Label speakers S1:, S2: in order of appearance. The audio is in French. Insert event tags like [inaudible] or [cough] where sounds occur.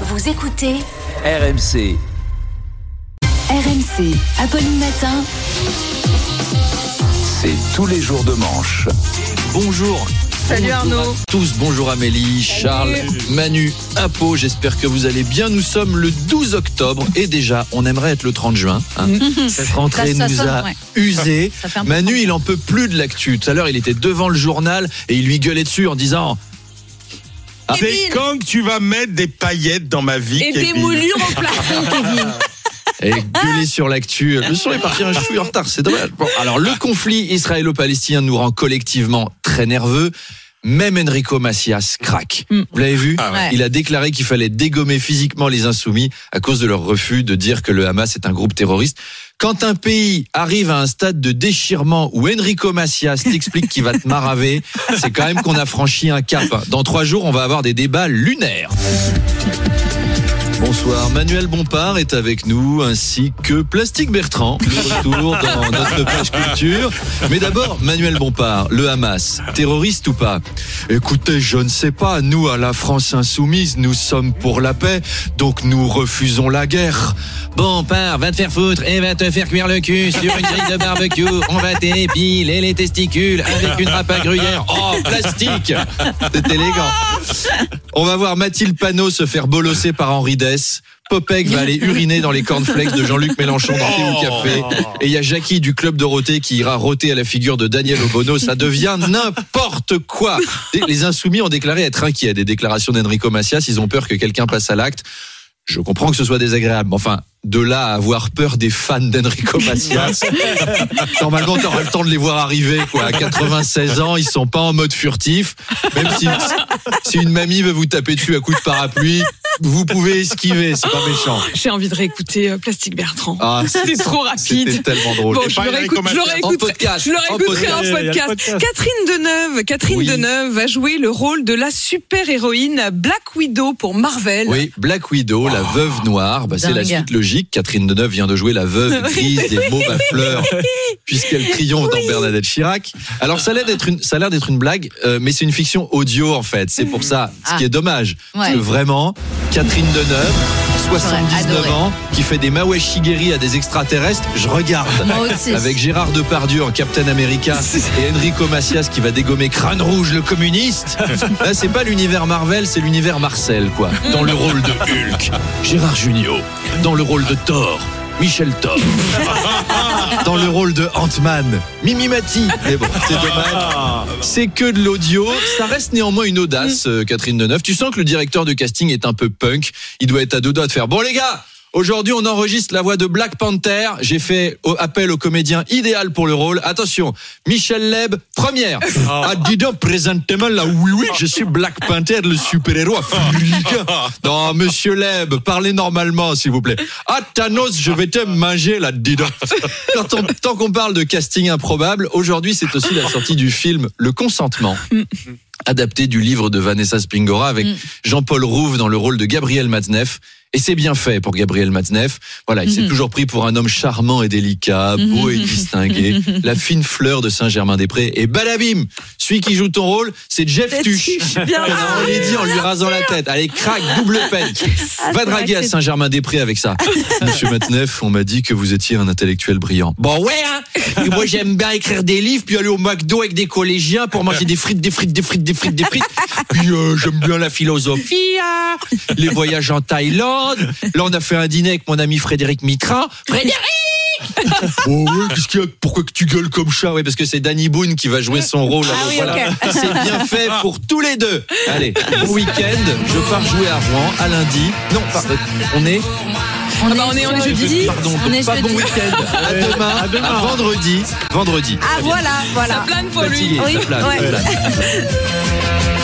S1: Vous écoutez
S2: RMC.
S1: RMC, Apolline Matin.
S2: C'est tous les jours de manche.
S3: Bonjour.
S4: Salut
S3: Bonjour
S4: Arnaud.
S3: à tous, bonjour Amélie, Charles, Manu, Apo, j'espère que vous allez bien. Nous sommes le 12 octobre et déjà, on aimerait être le 30 juin. hein. [laughs] Cette rentrée
S4: Ça, ça
S3: nous
S4: sonne,
S3: a
S4: ouais.
S3: usé. Manu, il en peut plus de l'actu. Tout à l'heure, il était devant le journal et il lui gueulait dessus en disant.
S5: C'est quand que tu vas mettre des paillettes dans ma vie,
S4: Et des moulures au plafond, [laughs] Kevin.
S3: et gueuler sur l'actu. Le son est parti un chouïa en retard, c'est dommage. Bon, alors le conflit israélo-palestinien nous rend collectivement très nerveux. Même Enrico Macias craque.
S4: Mm.
S3: Vous l'avez vu
S5: Ah ouais.
S3: Il a déclaré qu'il fallait dégommer physiquement les insoumis à cause de leur refus de dire que le Hamas est un groupe terroriste. Quand un pays arrive à un stade de déchirement où Enrico Macias t'explique qu'il va te maraver, [laughs] c'est quand même qu'on a franchi un cap. Dans trois jours, on va avoir des débats lunaires. Bonsoir, Manuel Bompard est avec nous, ainsi que Plastique Bertrand, de retour dans notre page culture. Mais d'abord, Manuel Bompard, le Hamas, terroriste ou pas? Écoutez, je ne sais pas, nous, à la France insoumise, nous sommes pour la paix, donc nous refusons la guerre. Bompard, va te faire foutre et va te faire cuire le cul sur une grille de barbecue. On va t'épiler les testicules avec une râpe à gruyère. Oh, plastique C'est élégant. On va voir Mathilde Panot se faire bolosser par Henri Dess. Popek va aller uriner dans les cornflakes de Jean-Luc Mélenchon dans Thé ou Café. Et il y a Jackie du Club Dorothée qui ira roter à la figure de Daniel Obono. Ça devient n'importe quoi. Les insoumis ont déclaré être inquiets des déclarations d'Enrico Macias. Ils ont peur que quelqu'un passe à l'acte. Je comprends que ce soit désagréable. mais Enfin, de là à avoir peur des fans d'Enrico Macias. [laughs] Normalement, tu auras le temps de les voir arriver, quoi. À 96 ans, ils sont pas en mode furtif. Même si, si une mamie veut vous taper dessus à coups de parapluie, vous pouvez esquiver, c'est pas méchant. [gasps]
S4: J'ai envie de réécouter euh, Plastique Bertrand.
S3: Ah, [laughs]
S4: C'était trop
S3: C'était
S4: rapide.
S3: tellement drôle.
S4: Bon, je
S5: pas
S4: le
S5: Enrico
S4: réécoute- je le
S5: Macias.
S3: En
S4: réécouterai,
S3: podcast.
S4: je le
S3: En
S4: réécouterai en
S3: podcast.
S4: Catherine Deneuve, Catherine
S3: Oui.
S4: Deneuve va jouer le rôle de la super-héroïne Black Widow pour Marvel.
S3: Oui, Black Widow, la veuve noire, bah, c'est la suite logique. Catherine Deneuve vient de jouer la veuve [laughs] grise des mauves à fleurs, [laughs] puisqu'elle triomphe dans Bernadette Chirac. Alors ça a l'air d'être une, ça a l'air d'être une blague, euh, mais c'est une fiction audio en fait. C'est pour ça, ce qui est dommage, parce que vraiment, Catherine Deneuve, 79
S6: adoré.
S3: ans, qui fait des mawashigeri à des extraterrestres, je regarde.
S6: Moi aussi.
S3: Avec Gérard Depardieu en Captain America [laughs] et Enrico Macias qui va dégommer Crâne Rouge le communiste. [laughs] Là, c'est pas l'univers Marvel, c'est l'univers Marcel, quoi. Dans le rôle de Hulk, Gérard Junior. Dans le rôle de Thor, Michel Thor. [laughs] Dans le rôle de Ant-Man, Mimi Mati. Mais bon, c'est dommage. C'est que de l'audio. Ça reste néanmoins une audace, euh, Catherine Deneuve. Tu sens que le directeur de casting est un peu punk. Il doit être à deux doigts de faire. Bon, les gars! Aujourd'hui, on enregistre la voix de Black Panther. J'ai fait appel au comédien idéal pour le rôle. Attention, Michel Leb, première. Ah, dis donc, présentement, là, oui, oui, je suis Black Panther, le super-héros africain. Non, monsieur Leb, parlez normalement, s'il vous plaît. Ah, Thanos, je vais te manger, là, dis donc. Quand on- tant qu'on parle de casting improbable, aujourd'hui, c'est aussi la sortie du film Le Consentement adapté du livre de Vanessa Springora avec Jean-Paul Rouve dans le rôle de Gabriel Matzneff. Et c'est bien fait pour Gabriel Matzneff. Voilà, il s'est toujours pris pour un homme charmant et délicat, beau et distingué, [laughs] la fine fleur de Saint-Germain-des-Prés. Et balabim, celui qui joue ton rôle, c'est Jeff Tuch.
S4: Bien [laughs]
S3: On l'a dit en lui rasant la tête. Allez, crac, double peine. [laughs] Va draguer à Saint-Germain-des-Prés avec ça. Monsieur Matzneff, on m'a dit que vous étiez un intellectuel brillant. Bon, ouais, hein. Et moi, j'aime bien écrire des livres, puis aller au McDo avec des collégiens pour manger des frites, des frites, des frites, des frites, des frites. Puis euh, j'aime bien la philosophie, hein. les voyages en Thaïlande. Là, on a fait un dîner avec mon ami Frédéric Mitran. Frédéric [laughs] Oh ouais, qu'est-ce qu'il y a Pourquoi que tu gueules comme chat Ouais, parce que c'est Danny Boone qui va jouer son rôle.
S4: Oui,
S3: voilà.
S4: ok.
S3: C'est bien fait pour tous les deux. Allez, bon week-end. Je pars jouer à Rouen à lundi. Non, pardon, on est.
S4: Ah bah, on est, on est jeudi.
S3: Pardon,
S6: On
S3: donc
S6: est
S3: pas bon
S6: jeudi.
S3: week-end. [laughs] À demain, à, vendredi. Vendredi.
S6: Ah voilà, voilà.
S4: Ça plane pour lui.
S3: Fatigué,
S6: Oui,
S3: ça plane,
S6: ouais.
S3: ça plane. [laughs]